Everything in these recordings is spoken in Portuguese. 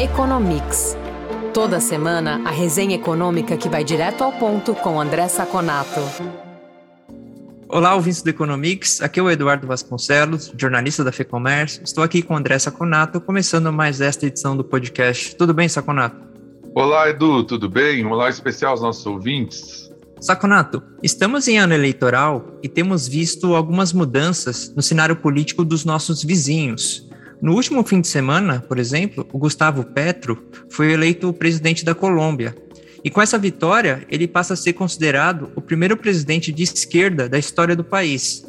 Economics. Toda semana, a resenha econômica que vai direto ao ponto com André Saconato. Olá, ouvintes do Economics. Aqui é o Eduardo Vasconcelos, jornalista da FEComércio. Estou aqui com o André Saconato, começando mais esta edição do podcast. Tudo bem, Saconato? Olá, Edu, tudo bem? Um olá especial aos nossos ouvintes. Saconato, estamos em ano eleitoral e temos visto algumas mudanças no cenário político dos nossos vizinhos. No último fim de semana, por exemplo, o Gustavo Petro foi eleito presidente da Colômbia. E com essa vitória, ele passa a ser considerado o primeiro presidente de esquerda da história do país.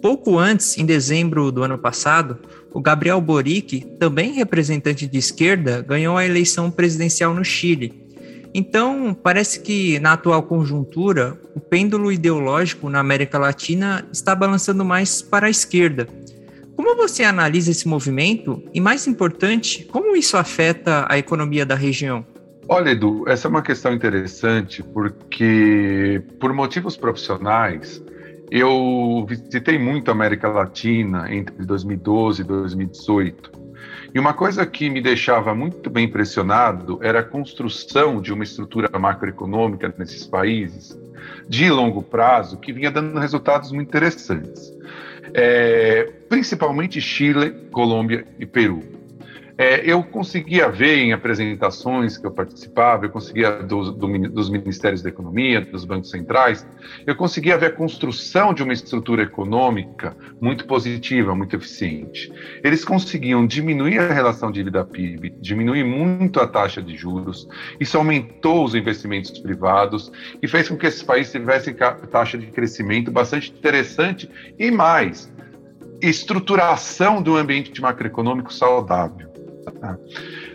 Pouco antes, em dezembro do ano passado, o Gabriel Boric, também representante de esquerda, ganhou a eleição presidencial no Chile. Então, parece que na atual conjuntura, o pêndulo ideológico na América Latina está balançando mais para a esquerda. Como você analisa esse movimento e, mais importante, como isso afeta a economia da região? Olha, Edu, essa é uma questão interessante porque, por motivos profissionais, eu visitei muito a América Latina entre 2012 e 2018. E uma coisa que me deixava muito bem impressionado era a construção de uma estrutura macroeconômica nesses países de longo prazo que vinha dando resultados muito interessantes é, principalmente Chile, Colômbia e Peru. É, eu conseguia ver em apresentações que eu participava, eu conseguia do, do, dos ministérios da economia, dos bancos centrais, eu conseguia ver a construção de uma estrutura econômica muito positiva, muito eficiente. Eles conseguiam diminuir a relação dívida-PIB, diminuir muito a taxa de juros, isso aumentou os investimentos privados e fez com que esses países tivessem taxa de crescimento bastante interessante e mais, estruturação do ambiente macroeconômico saudável.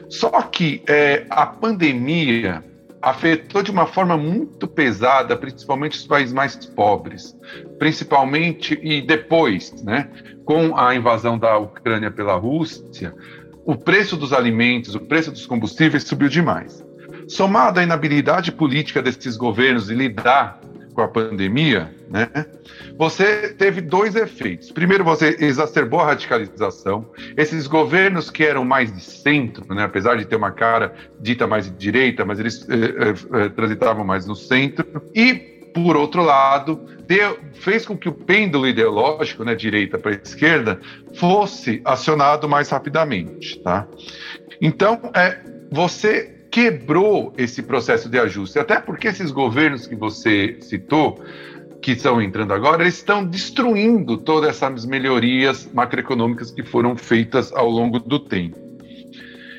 Só que é, a pandemia afetou de uma forma muito pesada, principalmente os países mais pobres, principalmente e depois, né, com a invasão da Ucrânia pela Rússia, o preço dos alimentos, o preço dos combustíveis subiu demais. Somado à inabilidade política desses governos de lidar com a pandemia, né, você teve dois efeitos. Primeiro, você exacerbou a radicalização. Esses governos que eram mais de centro, né, apesar de ter uma cara dita mais de direita, mas eles eh, eh, eh, transitavam mais no centro. E, por outro lado, deu, fez com que o pêndulo ideológico, né, direita para esquerda, fosse acionado mais rapidamente. Tá? Então, é, você quebrou esse processo de ajuste, até porque esses governos que você citou que estão entrando agora, eles estão destruindo todas essas melhorias macroeconômicas que foram feitas ao longo do tempo.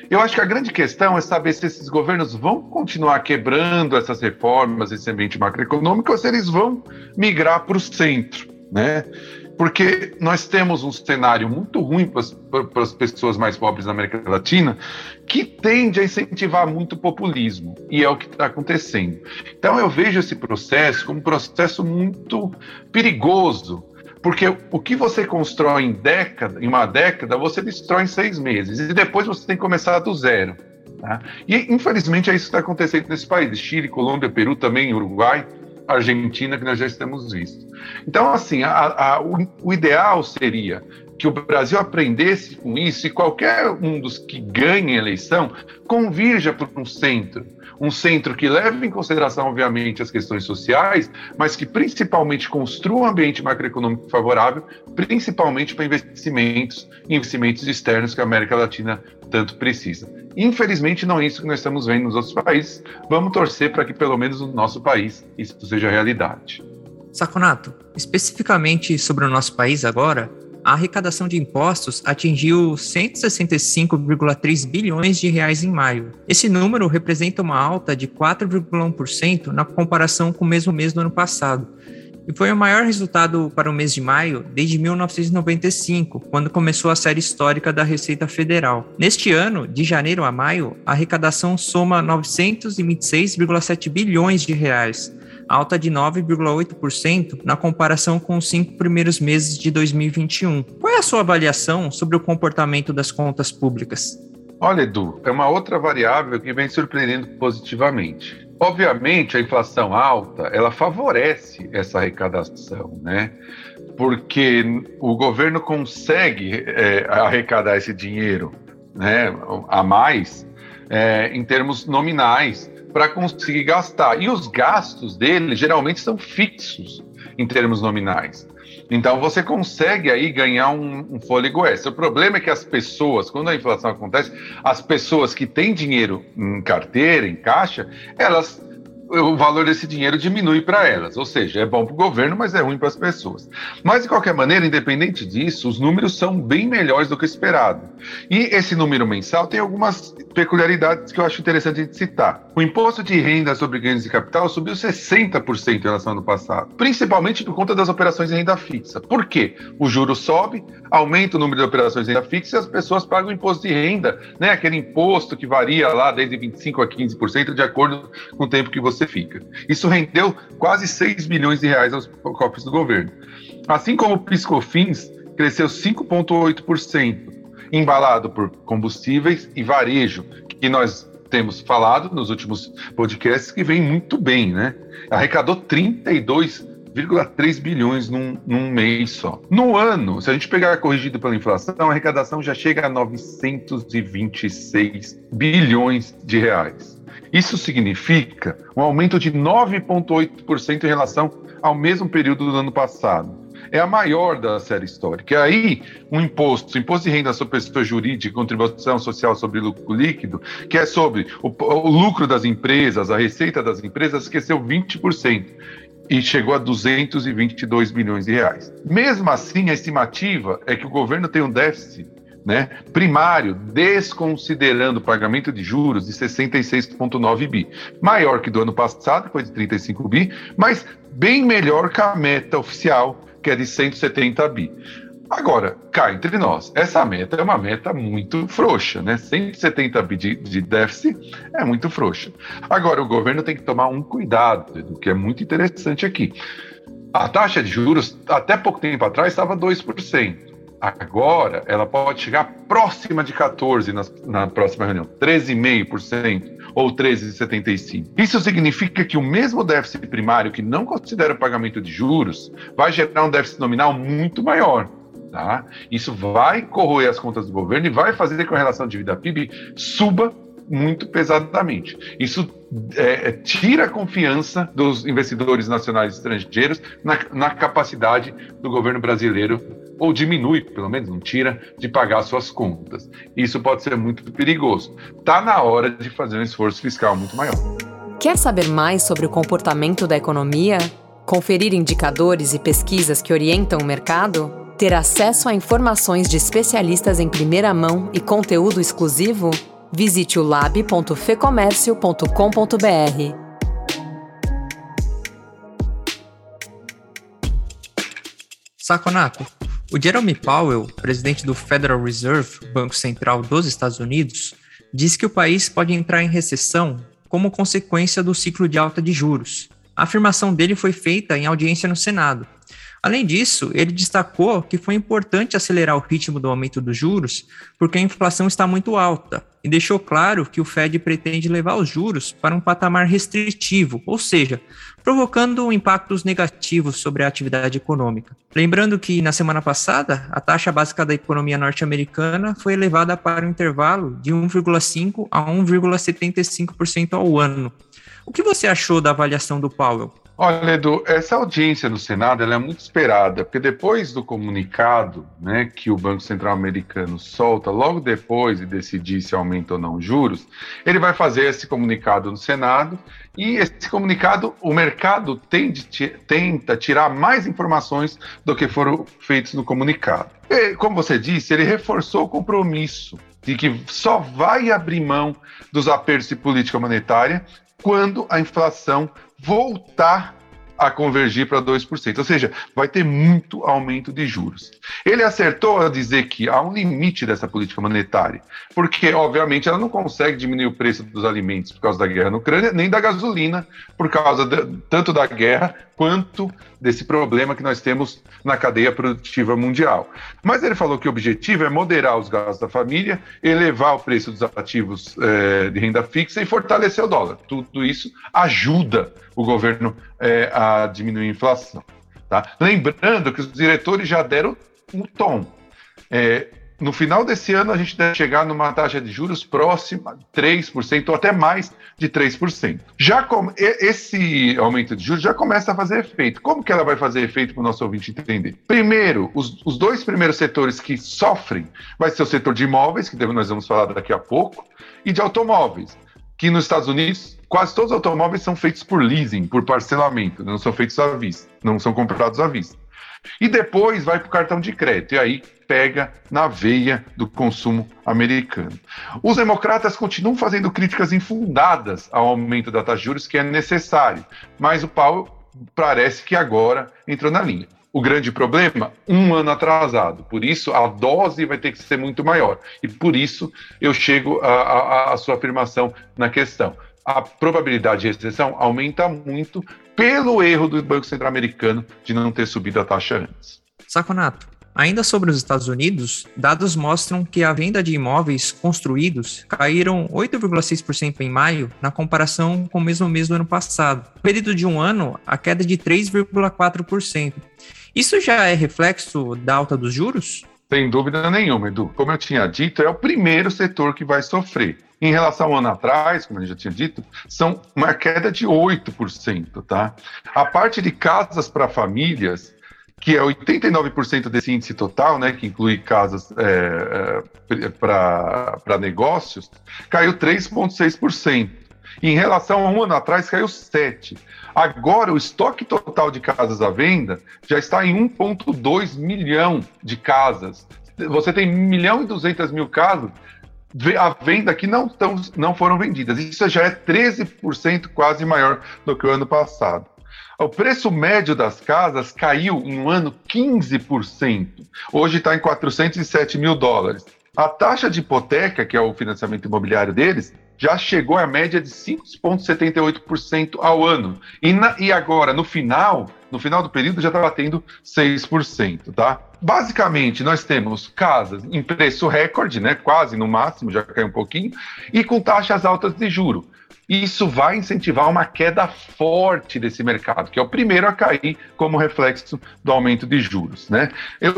Eu acho que a grande questão é saber se esses governos vão continuar quebrando essas reformas, esse ambiente macroeconômico, ou se eles vão migrar para o centro, né? Porque nós temos um cenário muito ruim para as pessoas mais pobres da América Latina, que tende a incentivar muito o populismo, e é o que está acontecendo. Então eu vejo esse processo como um processo muito perigoso, porque o que você constrói em década, em uma década, você destrói em seis meses, e depois você tem que começar do zero. Tá? E infelizmente é isso que está acontecendo nesse país, Chile, Colômbia, Peru, também Uruguai, Argentina, que nós já estamos visto. Então, assim, a, a, o, o ideal seria que o Brasil aprendesse com isso e qualquer um dos que ganhem a eleição convirja para um centro. Um centro que leve em consideração, obviamente, as questões sociais, mas que principalmente construa um ambiente macroeconômico favorável, principalmente para investimentos, investimentos externos que a América Latina tanto precisa. Infelizmente, não é isso que nós estamos vendo nos outros países. Vamos torcer para que, pelo menos no nosso país, isso seja realidade. Saconato, especificamente sobre o nosso país agora, a arrecadação de impostos atingiu 165,3 bilhões de reais em maio. Esse número representa uma alta de 4,1% na comparação com o mesmo mês do ano passado. E foi o maior resultado para o mês de maio desde 1995, quando começou a série histórica da Receita Federal. Neste ano, de janeiro a maio, a arrecadação soma 926,7 bilhões de reais, alta de 9,8% na comparação com os cinco primeiros meses de 2021. Qual é a sua avaliação sobre o comportamento das contas públicas? Olha, Edu, é uma outra variável que vem surpreendendo positivamente. Obviamente, a inflação alta, ela favorece essa arrecadação, né? Porque o governo consegue é, arrecadar esse dinheiro né, a mais é, em termos nominais para conseguir gastar. E os gastos dele geralmente são fixos em termos nominais. Então você consegue aí ganhar um, um, fôlego extra. O problema é que as pessoas, quando a inflação acontece, as pessoas que têm dinheiro em carteira, em caixa, elas o valor desse dinheiro diminui para elas. Ou seja, é bom para o governo, mas é ruim para as pessoas. Mas, de qualquer maneira, independente disso, os números são bem melhores do que esperado. E esse número mensal tem algumas peculiaridades que eu acho interessante de citar. O imposto de renda sobre ganhos de capital subiu 60% em relação ao ano passado, principalmente por conta das operações de renda fixa. Por quê? O juro sobe, aumenta o número de operações de renda fixa e as pessoas pagam imposto de renda, né? aquele imposto que varia lá desde 25% a 15% de acordo com o tempo que você você fica. Isso rendeu quase 6 bilhões de reais aos cofres do governo. Assim como o Piscofins cresceu 5,8%, embalado por combustíveis e varejo, que nós temos falado nos últimos podcasts que vem muito bem, né? Arrecadou 32,3 bilhões num, num, mês só. No ano, se a gente pegar corrigido pela inflação, a arrecadação já chega a 926 bilhões de reais. Isso significa um aumento de 9,8% em relação ao mesmo período do ano passado. É a maior da série histórica. E aí, um imposto, imposto de renda sobre pessoa jurídica, contribuição social sobre lucro líquido, que é sobre o, o lucro das empresas, a receita das empresas, esqueceu 20% e chegou a 222 bilhões de reais. Mesmo assim, a estimativa é que o governo tem um déficit né, primário, desconsiderando o pagamento de juros, de 66,9 bi. Maior que do ano passado, que foi de 35 bi, mas bem melhor que a meta oficial, que é de 170 bi. Agora, cá entre nós, essa meta é uma meta muito frouxa, né? 170 bi de, de déficit é muito frouxa. Agora, o governo tem que tomar um cuidado, o que é muito interessante aqui. A taxa de juros, até pouco tempo atrás, estava 2%. Agora, ela pode chegar próxima de 14% na, na próxima reunião, 13,5% ou 13,75%. Isso significa que o mesmo déficit primário, que não considera o pagamento de juros, vai gerar um déficit nominal muito maior. Tá? Isso vai corroer as contas do governo e vai fazer com que a relação de vida PIB suba muito pesadamente. Isso é, é, tira a confiança dos investidores nacionais e estrangeiros na, na capacidade do governo brasileiro ou diminui, pelo menos não tira, de pagar suas contas. Isso pode ser muito perigoso. Está na hora de fazer um esforço fiscal muito maior. Quer saber mais sobre o comportamento da economia? Conferir indicadores e pesquisas que orientam o mercado? Ter acesso a informações de especialistas em primeira mão e conteúdo exclusivo? Visite o lab.fecomércio.com.br. Saconato, o Jeremy Powell, presidente do Federal Reserve, Banco Central dos Estados Unidos, disse que o país pode entrar em recessão como consequência do ciclo de alta de juros. A afirmação dele foi feita em audiência no Senado. Além disso, ele destacou que foi importante acelerar o ritmo do aumento dos juros porque a inflação está muito alta e deixou claro que o Fed pretende levar os juros para um patamar restritivo, ou seja, provocando impactos negativos sobre a atividade econômica. Lembrando que na semana passada, a taxa básica da economia norte-americana foi elevada para um intervalo de 1,5 a 1,75% ao ano. O que você achou da avaliação do Powell? Olha, Edu, essa audiência no Senado é muito esperada, porque depois do comunicado né, que o Banco Central americano solta, logo depois de decidir se aumenta ou não juros, ele vai fazer esse comunicado no Senado e esse comunicado, o mercado tende, tenta tirar mais informações do que foram feitos no comunicado. E, como você disse, ele reforçou o compromisso de que só vai abrir mão dos apertos de política monetária quando a inflação voltar a convergir para 2%. Ou seja, vai ter muito aumento de juros. Ele acertou a dizer que há um limite dessa política monetária, porque, obviamente, ela não consegue diminuir o preço dos alimentos por causa da guerra na Ucrânia, nem da gasolina, por causa de, tanto da guerra quanto desse problema que nós temos na cadeia produtiva mundial. Mas ele falou que o objetivo é moderar os gastos da família, elevar o preço dos ativos é, de renda fixa e fortalecer o dólar. Tudo isso ajuda o governo é, a diminuir a inflação. Tá? Lembrando que os diretores já deram um tom. É, no final desse ano a gente deve chegar numa taxa de juros próxima de 3% ou até mais de 3%. Já com, esse aumento de juros já começa a fazer efeito. Como que ela vai fazer efeito para o nosso ouvinte entender? Primeiro, os, os dois primeiros setores que sofrem vai ser o setor de imóveis, que nós vamos falar daqui a pouco, e de automóveis, que nos Estados Unidos quase todos os automóveis são feitos por leasing, por parcelamento, não são feitos à vista, não são comprados à vista. E depois vai para o cartão de crédito, e aí pega na veia do consumo americano. Os democratas continuam fazendo críticas infundadas ao aumento da taxa de juros, que é necessário, mas o Paulo parece que agora entrou na linha. O grande problema, um ano atrasado. Por isso, a dose vai ter que ser muito maior. E por isso, eu chego à sua afirmação na questão. A probabilidade de recessão aumenta muito pelo erro do Banco Central Americano de não ter subido a taxa antes. Saconato, Ainda sobre os Estados Unidos, dados mostram que a venda de imóveis construídos caíram 8,6% em maio na comparação com o mesmo mês do ano passado. No período de um ano, a queda de 3,4%. Isso já é reflexo da alta dos juros? Sem dúvida nenhuma, Edu. Como eu tinha dito, é o primeiro setor que vai sofrer. Em relação ao ano atrás, como eu já tinha dito, são uma queda de 8%, tá? A parte de casas para famílias que é 89% desse índice total, né, que inclui casas é, é, para negócios, caiu 3,6%. Em relação a um ano atrás, caiu 7%. Agora, o estoque total de casas à venda já está em 1,2 milhão de casas. Você tem 1 milhão e 200 mil casas à venda que não, tão, não foram vendidas. Isso já é 13% quase maior do que o ano passado. O preço médio das casas caiu em um ano 15%. Hoje está em 407 mil dólares. A taxa de hipoteca, que é o financiamento imobiliário deles, já chegou à média de 5,78% ao ano. E, na, e agora, no final, no final do período, já está batendo 6%, tá? Basicamente, nós temos casas em preço recorde, né? Quase no máximo, já caiu um pouquinho, e com taxas altas de juro isso vai incentivar uma queda forte desse mercado, que é o primeiro a cair como reflexo do aumento de juros. Né?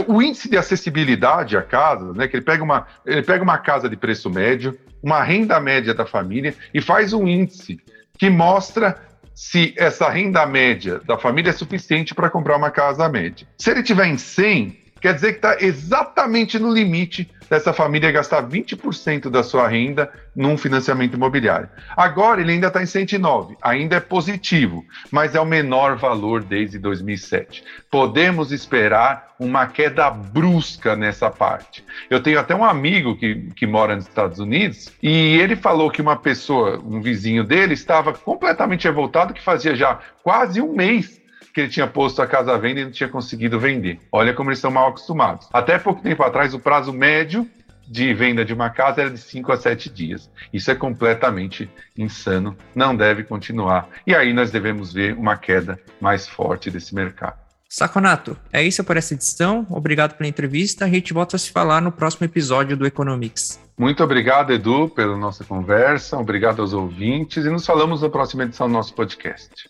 O índice de acessibilidade à casa, né, que ele pega, uma, ele pega uma casa de preço médio, uma renda média da família e faz um índice que mostra se essa renda média da família é suficiente para comprar uma casa média. Se ele tiver em 100, quer dizer que está exatamente no limite dessa família gastar 20% da sua renda num financiamento imobiliário. Agora ele ainda está em 109, ainda é positivo, mas é o menor valor desde 2007. Podemos esperar uma queda brusca nessa parte. Eu tenho até um amigo que, que mora nos Estados Unidos e ele falou que uma pessoa, um vizinho dele, estava completamente revoltado que fazia já quase um mês que ele tinha posto a casa à venda e não tinha conseguido vender. Olha como eles são mal acostumados. Até pouco tempo atrás, o prazo médio de venda de uma casa era de 5 a 7 dias. Isso é completamente insano, não deve continuar. E aí nós devemos ver uma queda mais forte desse mercado. Saconato, é isso por essa edição. Obrigado pela entrevista. A gente volta a se falar no próximo episódio do Economics. Muito obrigado, Edu, pela nossa conversa. Obrigado aos ouvintes e nos falamos na próxima edição do nosso podcast.